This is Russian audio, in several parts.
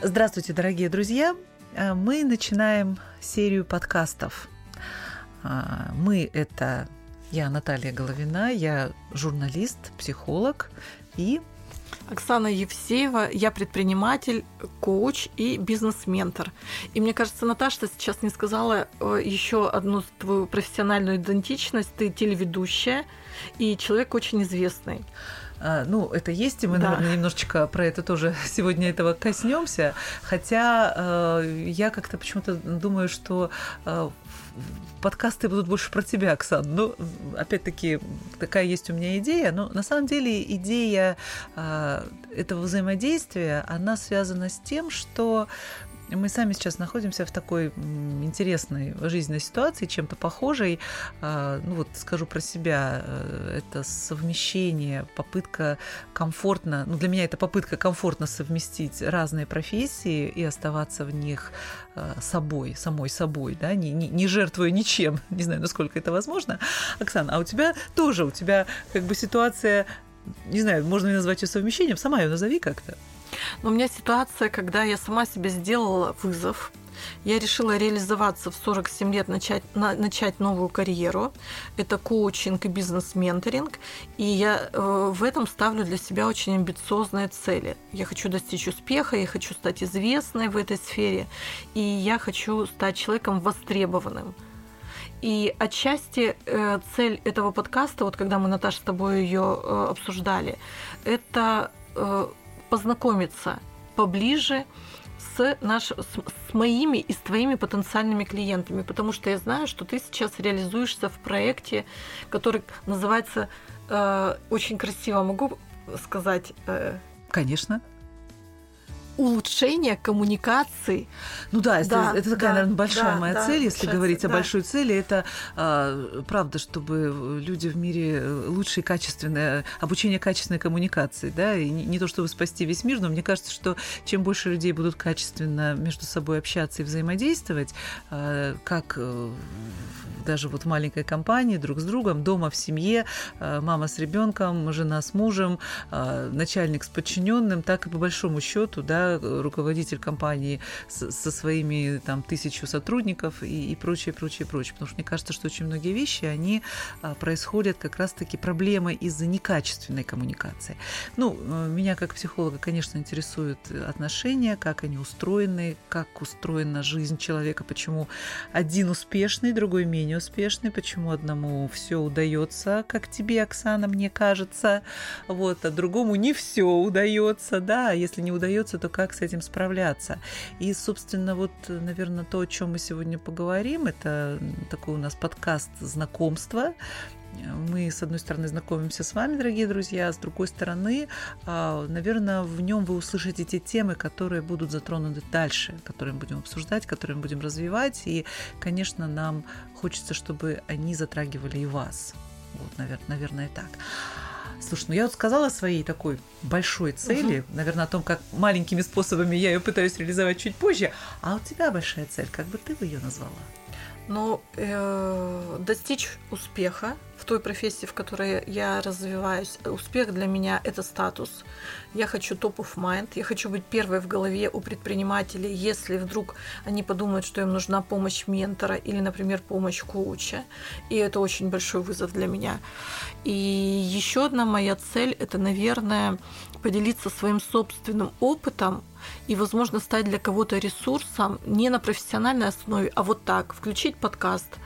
Здравствуйте, дорогие друзья! А, мы начинаем серию подкастов. А, мы – это я, Наталья Головина, я журналист, психолог и Оксана Евсеева, я предприниматель, коуч и бизнес-ментор. И мне кажется, Наташа сейчас не сказала э, еще одну твою профессиональную идентичность. Ты телеведущая и человек очень известный. А, ну, это есть, и мы, да. наверное, немножечко про это тоже сегодня этого коснемся. Хотя э, я как-то почему-то думаю, что э, подкасты будут больше про тебя, Оксан. Ну, опять-таки, такая есть у меня идея. Но на самом деле идея э, этого взаимодействия, она связана с тем, что мы сами сейчас находимся в такой интересной жизненной ситуации, чем-то похожей. А, ну вот скажу про себя, э, это совмещение, попытка комфортно, ну для меня это попытка комфортно совместить разные профессии и оставаться в них э, собой, самой собой, да, не, не, не жертвуя ничем, не знаю, насколько это возможно. Оксана, а у тебя тоже, у тебя как бы ситуация, не знаю, можно ли назвать ее совмещением, сама ее назови как-то. Но у меня ситуация, когда я сама себе сделала вызов, я решила реализоваться в 47 лет, начать, на, начать новую карьеру. Это коучинг и бизнес-менторинг. И я э, в этом ставлю для себя очень амбициозные цели. Я хочу достичь успеха, я хочу стать известной в этой сфере, и я хочу стать человеком востребованным. И отчасти э, цель этого подкаста, вот когда мы, Наташа, с тобой ее э, обсуждали, это э, познакомиться поближе с, наш, с, с моими и с твоими потенциальными клиентами, потому что я знаю, что ты сейчас реализуешься в проекте, который называется э, очень красиво, могу сказать? Э, Конечно улучшение коммуникации. Ну да, да это, такая, да, наверное, большая да, моя да, цель, если говорить да. о большой цели, это а, правда, чтобы люди в мире лучше и качественное обучение качественной коммуникации, да, и не, не то чтобы спасти весь мир, но мне кажется, что чем больше людей будут качественно между собой общаться и взаимодействовать, а, как э, даже вот в маленькой компании, друг с другом, дома в семье, а, мама с ребенком, жена с мужем, а, начальник с подчиненным, так и по большому счету, да, руководитель компании с, со своими там тысячу сотрудников и, и прочее, прочее, прочее. Потому что мне кажется, что очень многие вещи, они а, происходят как раз-таки проблемы из-за некачественной коммуникации. Ну, э, меня как психолога, конечно, интересуют отношения, как они устроены, как устроена жизнь человека, почему один успешный, другой менее успешный, почему одному все удается, как тебе, Оксана, мне кажется, вот, а другому не все удается, да, а если не удается, то как с этим справляться. И, собственно, вот, наверное, то, о чем мы сегодня поговорим, это такой у нас подкаст знакомства. Мы, с одной стороны, знакомимся с вами, дорогие друзья, а с другой стороны, а, наверное, в нем вы услышите те темы, которые будут затронуты дальше, которые мы будем обсуждать, которые мы будем развивать. И, конечно, нам хочется, чтобы они затрагивали и вас. Вот, наверное, наверное, так. Слушай, ну я вот сказала своей такой большой цели, угу. наверное, о том, как маленькими способами я ее пытаюсь реализовать чуть позже. А у тебя большая цель, как бы ты бы ее назвала? Ну, э, достичь успеха в той профессии, в которой я развиваюсь. Успех для меня – это статус. Я хочу top of mind, я хочу быть первой в голове у предпринимателей, если вдруг они подумают, что им нужна помощь ментора или, например, помощь коуча. И это очень большой вызов для меня. И еще одна моя цель – это, наверное, поделиться своим собственным опытом и, возможно, стать для кого-то ресурсом не на профессиональной основе, а вот так, включить подкаст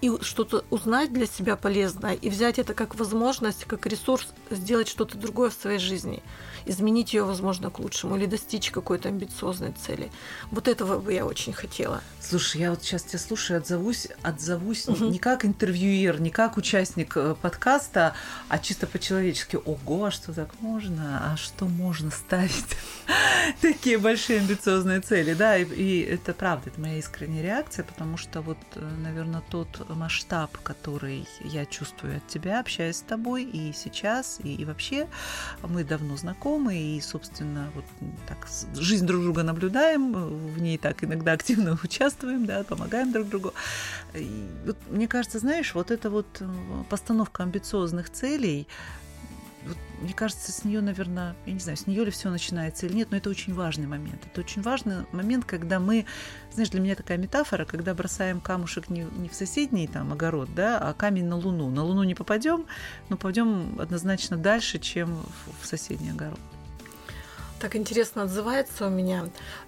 и что-то узнать для себя полезное и взять это как возможность, как ресурс сделать что-то другое в своей жизни изменить ее, возможно, к лучшему или достичь какой-то амбициозной цели. Вот этого бы я очень хотела. Слушай, я вот сейчас тебя слушаю, отзовусь, отзовусь угу. не как интервьюер, не как участник э, подкаста, а чисто по-человечески. Ого, а что так можно? А что можно ставить? Такие большие амбициозные цели, да, и, и это правда, это моя искренняя реакция, потому что вот, э, наверное, тот масштаб, который я чувствую от тебя, общаясь с тобой и сейчас, и, и вообще мы давно знакомы, и, собственно, вот так жизнь друг друга наблюдаем, в ней так иногда активно участвуем, да, помогаем друг другу. И вот, мне кажется, знаешь, вот эта вот э, постановка амбициозных целей, мне кажется, с нее, наверное, я не знаю, с нее ли все начинается или нет, но это очень важный момент. Это очень важный момент, когда мы, знаешь, для меня такая метафора, когда бросаем камушек не, не в соседний там огород, да, а камень на Луну. На Луну не попадем, но пойдем однозначно дальше, чем в, в соседний огород. Так интересно отзывается у меня.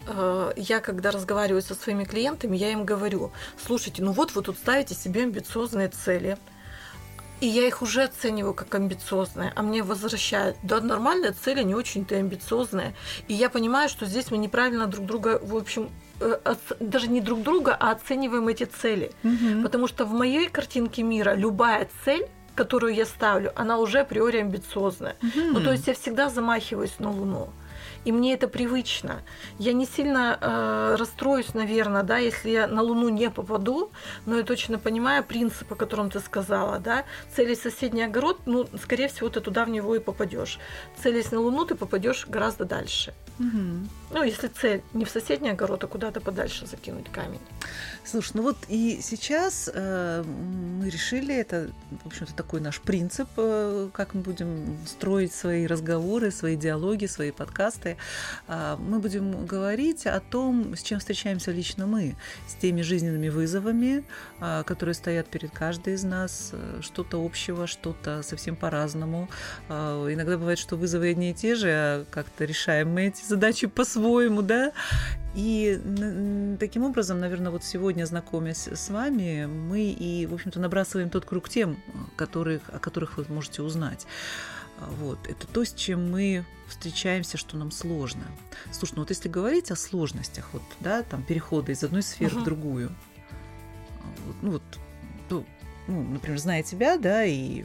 Э, я, когда разговариваю со своими клиентами, я им говорю, слушайте, ну вот вы тут ставите себе амбициозные цели – и я их уже оцениваю как амбициозные, а мне возвращают, да, нормальная цель, не очень-то амбициозная. И я понимаю, что здесь мы неправильно друг друга, в общем, э, даже не друг друга, а оцениваем эти цели. Угу. Потому что в моей картинке мира любая цель которую я ставлю, она уже априори амбициозная. Угу. Ну, то есть я всегда замахиваюсь на Луну и мне это привычно. Я не сильно э, расстроюсь, наверное, да, если я на Луну не попаду, но я точно понимаю принцип, о котором ты сказала, да, цели соседний огород, ну, скорее всего, ты туда в него и попадешь. Целясь на Луну, ты попадешь гораздо дальше. Угу. Ну, если цель не в соседний огород, а куда-то подальше закинуть камень. Слушай, ну вот и сейчас э, мы решили, это, в общем-то, такой наш принцип, э, как мы будем строить свои разговоры, свои диалоги, свои подкасты. Э, мы будем говорить о том, с чем встречаемся лично мы, с теми жизненными вызовами, э, которые стоят перед каждой из нас, э, что-то общего, что-то совсем по-разному. Э, иногда бывает, что вызовы одни и те же, а как-то решаем мы эти задачи по-своему, да, и таким образом, наверное, вот сегодня, знакомясь с вами, мы и, в общем-то, набрасываем тот круг тем, которых, о которых вы можете узнать. Вот. Это то, с чем мы встречаемся, что нам сложно. Слушай, ну вот если говорить о сложностях, вот, да, там, перехода из одной сферы uh-huh. в другую, вот, ну вот, то, ну, например, зная тебя, да, и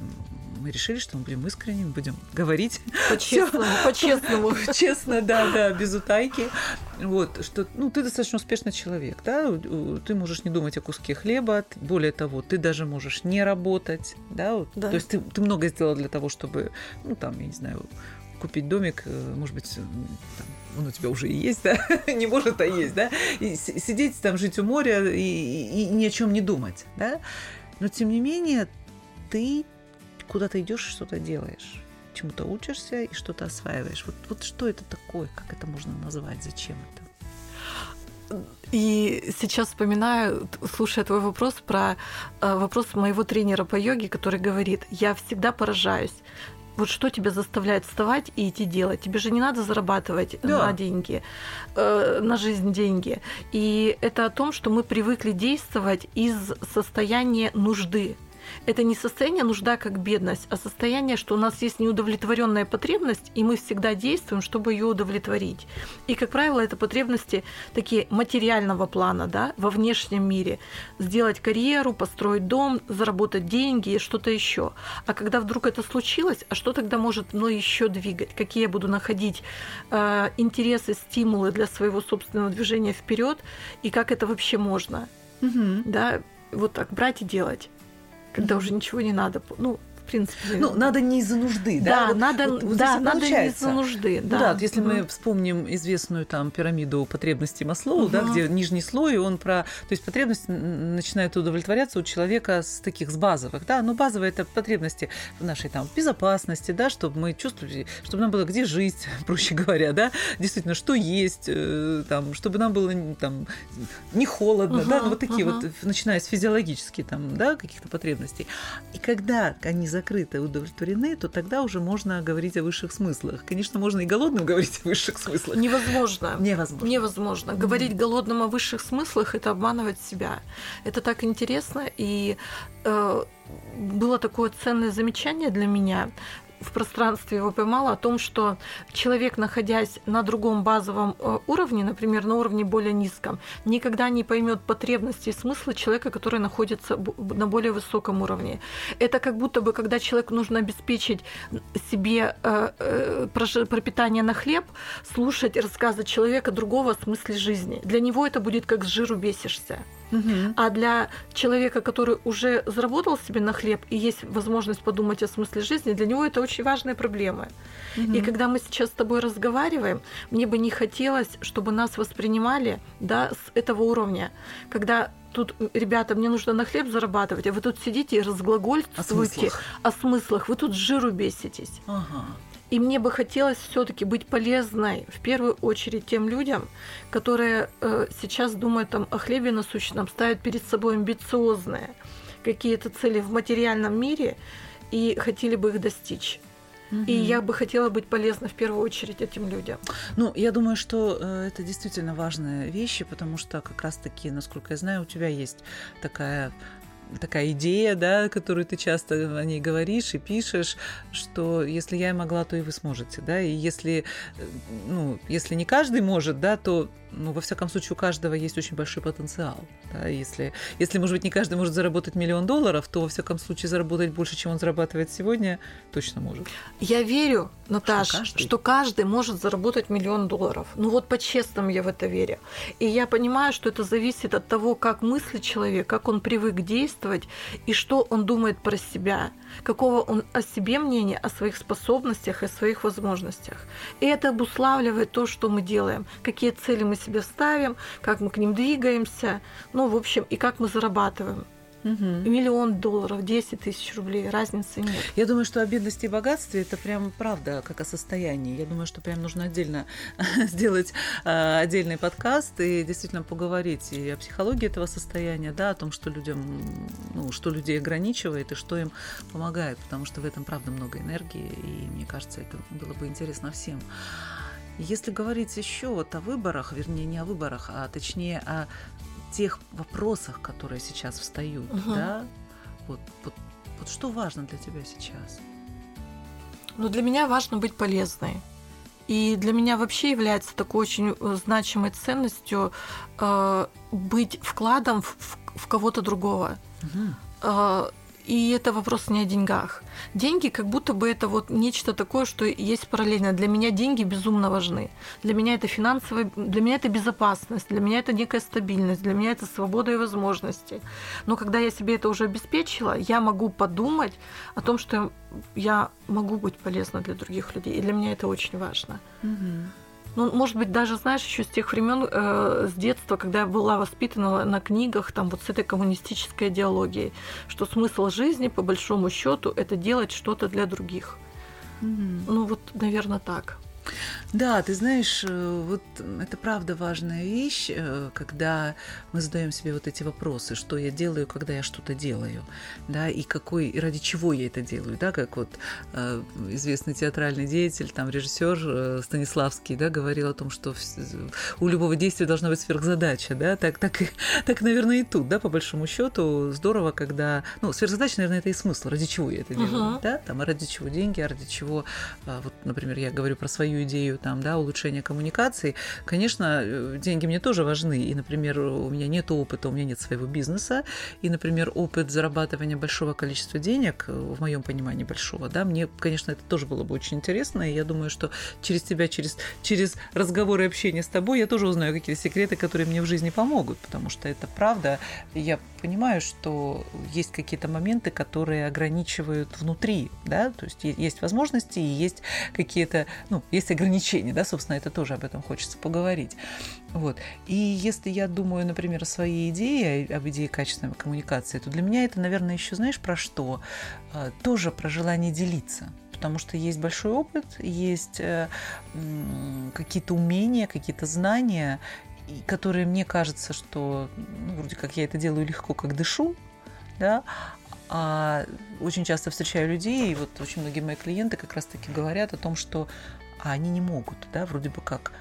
мы решили, что мы будем искренними, будем говорить. По-честному, по-честному. Честно, да, да, без утайки. Вот, что, ну, ты достаточно успешный человек, да, ты можешь не думать о куске хлеба, более того, ты даже можешь не работать, да, вот, да. то есть ты, ты много сделал для того, чтобы, ну, там, я не знаю, купить домик, э, может быть, там, он у тебя уже и есть, да, не может, а есть, да, и сидеть там, жить у моря и, и, и ни о чем не думать, да, но тем не менее ты куда ты идешь, что-то делаешь, чему-то учишься и что-то осваиваешь. Вот, вот что это такое, как это можно назвать, зачем это? И сейчас вспоминаю, слушая твой вопрос про э, вопрос моего тренера по йоге, который говорит, я всегда поражаюсь. Вот что тебя заставляет вставать и идти делать? Тебе же не надо зарабатывать да. на деньги, э, на жизнь деньги. И это о том, что мы привыкли действовать из состояния нужды это не состояние нужда как бедность, а состояние, что у нас есть неудовлетворенная потребность, и мы всегда действуем, чтобы ее удовлетворить. И, как правило, это потребности такие материального плана, да, во внешнем мире. Сделать карьеру, построить дом, заработать деньги и что-то еще. А когда вдруг это случилось, а что тогда может мной еще двигать? Какие я буду находить э, интересы, стимулы для своего собственного движения вперед? И как это вообще можно? Угу. Да, вот так брать и делать когда уже ничего не надо. Ну, принципе. Ну, надо не из-за нужды, да? Да, вот, надо, вот, вот да, надо не из-за нужды. Да, да вот если угу. мы вспомним известную там пирамиду потребностей Маслоу, угу. да, где нижний слой, он про... То есть потребности начинают удовлетворяться у человека с таких, с базовых, да, но базовые это потребности в нашей там безопасности, да, чтобы мы чувствовали, чтобы нам было где жить, проще говоря, да, действительно, что есть, э, там, чтобы нам было там не холодно, угу, да, ну, вот такие угу. вот, начиная с физиологических там, да, каких-то потребностей. И когда они закрыты, удовлетворены, то тогда уже можно говорить о высших смыслах. Конечно, можно и голодным говорить о высших смыслах. Невозможно. Невозможно. Невозможно. Mm-hmm. Говорить голодным о высших смыслах – это обманывать себя. Это так интересно. И э, было такое ценное замечание для меня в пространстве его поймала о том, что человек, находясь на другом базовом э, уровне, например, на уровне более низком, никогда не поймет потребности и смысла человека, который находится на более высоком уровне. Это как будто бы, когда человеку нужно обеспечить себе э, э, пропитание на хлеб, слушать рассказы человека другого о смысле жизни. Для него это будет как с жиру бесишься. Угу. А для человека, который уже заработал себе на хлеб и есть возможность подумать о смысле жизни, для него это очень важная проблема. Угу. И когда мы сейчас с тобой разговариваем, мне бы не хотелось, чтобы нас воспринимали да, с этого уровня, когда тут, ребята, мне нужно на хлеб зарабатывать, а вы тут сидите и разглагольствуете о о смыслах. вы тут жиру беситесь. Ага. И мне бы хотелось все-таки быть полезной в первую очередь тем людям, которые э, сейчас думают там, о хлебе насущном, ставят перед собой амбициозные какие-то цели в материальном мире и хотели бы их достичь. И я бы хотела быть полезна в первую очередь этим людям. Ну, я думаю, что э, это действительно важные вещи, потому что как раз-таки, насколько я знаю, у тебя есть такая такая идея, да, которую ты часто о ней говоришь и пишешь, что если я могла, то и вы сможете, да, и если, э, ну, если не каждый может, да, то ну, во всяком случае, у каждого есть очень большой потенциал. Да? Если, если, может быть, не каждый может заработать миллион долларов, то, во всяком случае, заработать больше, чем он зарабатывает сегодня, точно может. Я верю, Наташа, что каждый, что каждый может заработать миллион долларов. Ну вот по-честному я в это верю. И я понимаю, что это зависит от того, как мыслит человек, как он привык действовать и что он думает про себя, какого он о себе мнение, о своих способностях и своих возможностях. И это обуславливает то, что мы делаем, какие цели мы себе ставим, как мы к ним двигаемся, ну, в общем, и как мы зарабатываем. Угу. Миллион долларов, 10 тысяч рублей, разницы нет. Я думаю, что о бедности и богатстве это прям правда, как о состоянии. Я думаю, что прям нужно отдельно сделать э, отдельный подкаст и действительно поговорить и о психологии этого состояния, да, о том, что людям, ну, что людей ограничивает и что им помогает, потому что в этом правда много энергии, и мне кажется, это было бы интересно всем. Если говорить еще вот о выборах, вернее, не о выборах, а точнее о тех вопросах, которые сейчас встают, угу. да, вот, вот, вот что важно для тебя сейчас? Ну, для меня важно быть полезной. И для меня вообще является такой очень э, значимой ценностью э, быть вкладом в, в, в кого-то другого. Угу. Э, и это вопрос не о деньгах. Деньги как будто бы это вот нечто такое, что есть параллельно. Для меня деньги безумно важны. Для меня это финансовая, для меня это безопасность, для меня это некая стабильность, для меня это свобода и возможности. Но когда я себе это уже обеспечила, я могу подумать о том, что я могу быть полезна для других людей. И для меня это очень важно. Угу. Ну, может быть, даже, знаешь, еще с тех времен, э, с детства, когда я была воспитана на книгах, там вот с этой коммунистической идеологией, что смысл жизни, по большому счету, это делать что-то для других. Mm-hmm. Ну, вот, наверное, так. Да, ты знаешь, э, вот это правда важная вещь, э, когда мы задаем себе вот эти вопросы, что я делаю, когда я что-то делаю, да, и какой, и ради чего я это делаю, да, как вот э, известный театральный деятель, там режиссер Станиславский, да, говорил о том, что у любого действия должна быть сверхзадача, да, так, так, так, наверное, и тут, да, по большому счету здорово, когда, ну, сверхзадача, наверное, это и смысл, ради чего я это делаю, uh-huh. да, там, а ради чего деньги, а ради чего, вот, например, я говорю про свою идею там, да, улучшения коммуникации, конечно, э, деньги мне тоже важны. И, например, у меня нет опыта, у меня нет своего бизнеса. И, например, опыт зарабатывания большого количества денег, э, в моем понимании большого, да, мне, конечно, это тоже было бы очень интересно. И я думаю, что через тебя, через, через разговоры и общение с тобой, я тоже узнаю какие-то секреты, которые мне в жизни помогут, потому что это правда. Я понимаю, что есть какие-то моменты, которые ограничивают внутри, да, то есть есть возможности и есть какие-то, ну, есть ограничения, да, собственно, это тоже об этом хочется поговорить. Вот. И если я думаю, например, о своей идее, об идее качественной коммуникации, то для меня это, наверное, еще знаешь про что? А, тоже про желание делиться потому что есть большой опыт, есть э, какие-то умения, какие-то знания, которые мне кажется, что ну, вроде как я это делаю легко, как дышу, да, а очень часто встречаю людей, и вот очень многие мои клиенты как раз-таки говорят о том, что а они не могут, да, вроде бы как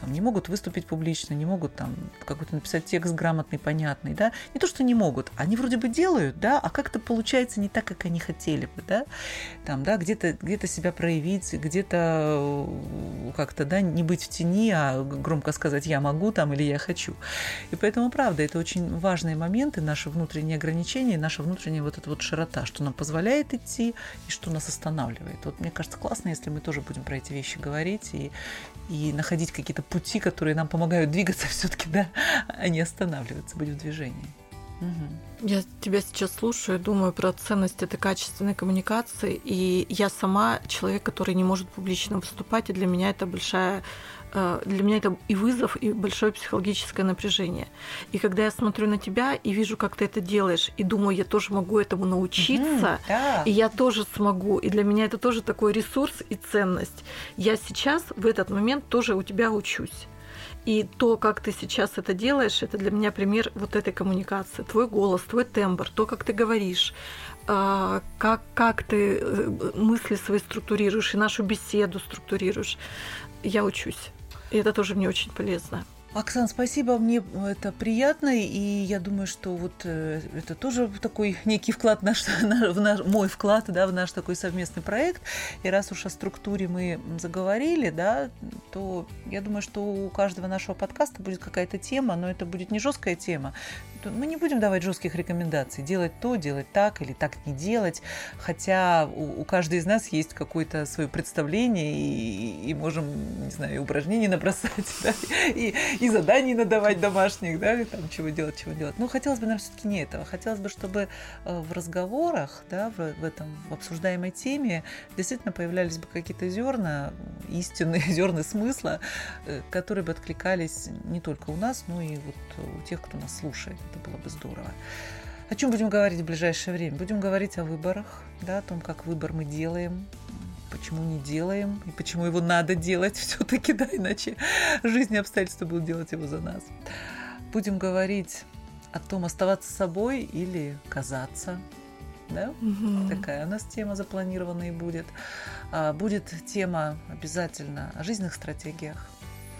там, не могут выступить публично, не могут там какой-то написать текст грамотный, понятный, да, не то, что не могут, они вроде бы делают, да, а как-то получается не так, как они хотели бы, да, там, да, где-то где себя проявить, где-то э, как-то, да, не быть в тени, а громко сказать «я могу» там или «я хочу». И поэтому, правда, это очень важные моменты, наши внутренние ограничения, наша внутренняя вот эта вот широта, что нам позволяет идти и что нас останавливает. Вот мне кажется, классно, если мы тоже будем про эти вещи говорить и, и находить какие-то пути, которые нам помогают двигаться все-таки, да, а не останавливаться, быть в движении. Угу. Я тебя сейчас слушаю, думаю про ценность этой качественной коммуникации, и я сама человек, который не может публично выступать, и для меня это большая э, для меня это и вызов, и большое психологическое напряжение. И когда я смотрю на тебя и вижу, как ты это делаешь, и думаю, я тоже могу этому научиться, mm, да. и я тоже смогу, и для меня это тоже такой ресурс и ценность. Я сейчас в этот момент тоже у тебя учусь. И то, как ты сейчас это делаешь, это для меня пример вот этой коммуникации. Твой голос, твой тембр, то, как ты говоришь, а, как, как ты э, мысли свои структурируешь и нашу беседу структурируешь. Я учусь. И это тоже мне очень полезно. Оксан, спасибо, мне это приятно, и я думаю, что вот э, это тоже такой некий вклад наш, в наш, мой вклад, да, в наш такой совместный проект. И раз уж о структуре мы заговорили, да, то я думаю, что у каждого нашего подкаста будет какая-то тема, но это будет не жесткая тема, мы не будем давать жестких рекомендаций, делать то, делать так или так не делать, хотя у, у каждой из нас есть какое-то свое представление и, и можем, не знаю, и упражнений набросать, да, и, и заданий надавать домашних, да, и там чего делать, чего делать. Но хотелось бы нам все-таки не этого. Хотелось бы, чтобы э, в разговорах, да, в, в этом в обсуждаемой теме действительно появлялись бы какие-то зерна, истинные зерна смысла, э, которые бы откликались не только у нас, но и вот у тех, кто нас слушает. Это было бы здорово. О чем будем говорить в ближайшее время? Будем говорить о выборах, да, о том, как выбор мы делаем, почему не делаем и почему его надо делать все-таки, да, иначе жизнь и обстоятельства будут делать его за нас. Будем говорить о том, оставаться собой или казаться. Да? Угу. Такая у нас тема запланированная будет. А, будет тема обязательно о жизненных стратегиях,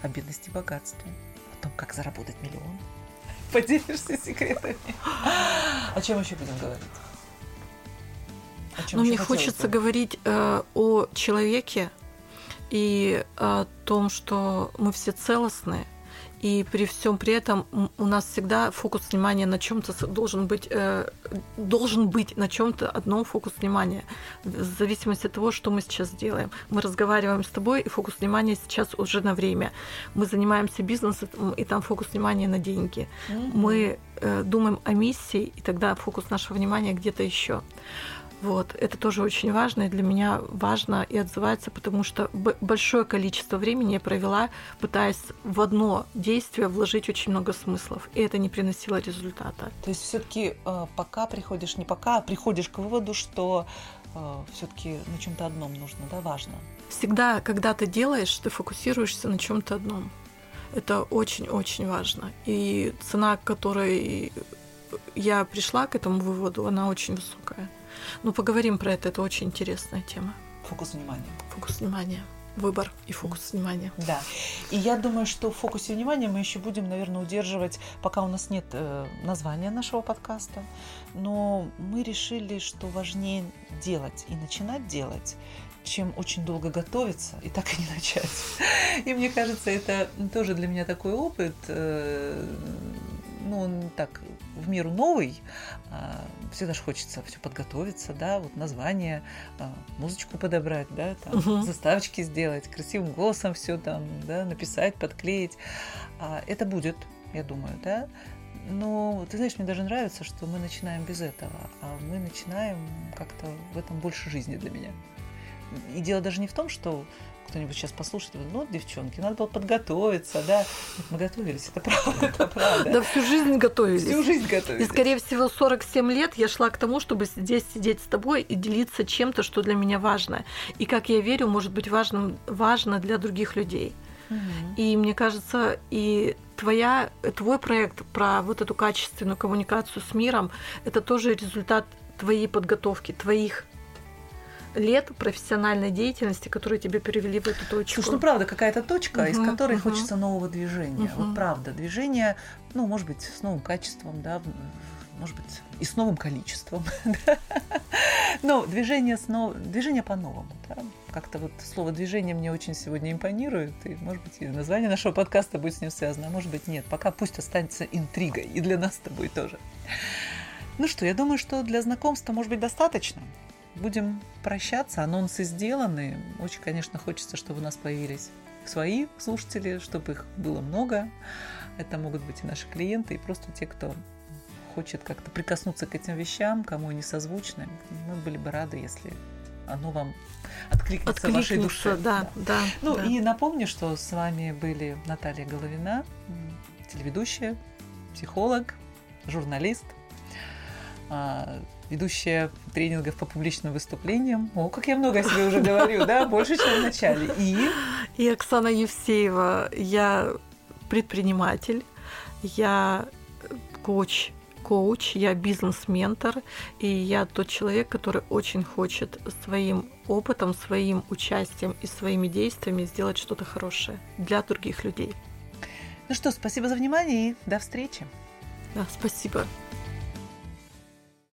о бедности и богатстве, о том, как заработать миллион поделишься секретами. О чем еще будем говорить? Ну, мне хочется бы? говорить э, о человеке и о том, что мы все целостные, и при всем при этом у нас всегда фокус внимания на чем-то должен быть, э, должен быть на чем-то одном фокус внимания, в зависимости от того, что мы сейчас делаем. Мы разговариваем с тобой, и фокус внимания сейчас уже на время. Мы занимаемся бизнесом, и там фокус внимания на деньги. Mm-hmm. Мы э, думаем о миссии, и тогда фокус нашего внимания где-то еще. Вот. Это тоже очень важно, и для меня важно и отзывается, потому что большое количество времени я провела, пытаясь в одно действие вложить очень много смыслов, и это не приносило результата. То есть все таки э, пока приходишь, не пока, а приходишь к выводу, что э, все таки на чем то одном нужно, да, важно? Всегда, когда ты делаешь, ты фокусируешься на чем то одном. Это очень-очень важно. И цена, к которой я пришла к этому выводу, она очень высокая. Ну, поговорим про это, это очень интересная тема. Фокус внимания. Фокус внимания выбор и фокус внимания. Да. И я думаю, что в фокусе внимания мы еще будем, наверное, удерживать, пока у нас нет э, названия нашего подкаста. Но мы решили, что важнее делать и начинать делать, чем очень долго готовиться и так и не начать. И мне кажется, это тоже для меня такой опыт. Э, ну, он так в меру новый, а, всегда же хочется все подготовиться, да, вот название, а, музычку подобрать, да, там, угу. заставочки сделать, красивым голосом все там, да, написать, подклеить. А, это будет, я думаю, да. Но ты знаешь, мне даже нравится, что мы начинаем без этого, а мы начинаем как-то в этом больше жизни для меня. И дело даже не в том, что кто-нибудь сейчас послушает, ну, девчонки, надо было подготовиться, да. Мы готовились, это правда, это правда. Да всю жизнь готовились. Всю жизнь готовились. И, скорее всего, 47 лет я шла к тому, чтобы здесь сидеть с тобой и делиться чем-то, что для меня важно. И, как я верю, может быть важным, важно для других людей. Угу. И мне кажется, и твоя, твой проект про вот эту качественную коммуникацию с миром, это тоже результат твоей подготовки, твоих лет профессиональной деятельности, которые тебя перевели в эту точку. Слушай, ну правда, какая-то точка, uh-huh, из которой uh-huh. хочется нового движения. Uh-huh. Вот правда, движение, ну, может быть, с новым качеством, да, может быть, и с новым количеством. Но движение, снова, движение по-новому. Да? Как-то вот слово движение мне очень сегодня импонирует. И, может быть, и название нашего подкаста будет с ним связано, а может быть, нет. Пока пусть останется интригой. И для нас с тобой тоже. Ну что, я думаю, что для знакомства может быть достаточно будем прощаться. Анонсы сделаны. Очень, конечно, хочется, чтобы у нас появились свои слушатели, чтобы их было много. Это могут быть и наши клиенты, и просто те, кто хочет как-то прикоснуться к этим вещам, кому они созвучны, мы были бы рады, если оно вам откликнется, в вашей душе. Да, да. да ну да. и напомню, что с вами были Наталья Головина, телеведущая, психолог, журналист, а, ведущая тренингов по публичным выступлениям. О, как я много о себе уже говорю, да, больше, чем в начале. И... И Оксана Евсеева, я предприниматель, я коуч, коуч, я бизнес-ментор, и я тот человек, который очень хочет своим опытом, своим участием и своими действиями сделать что-то хорошее для других людей. Ну что, спасибо за внимание и до встречи. Да, спасибо.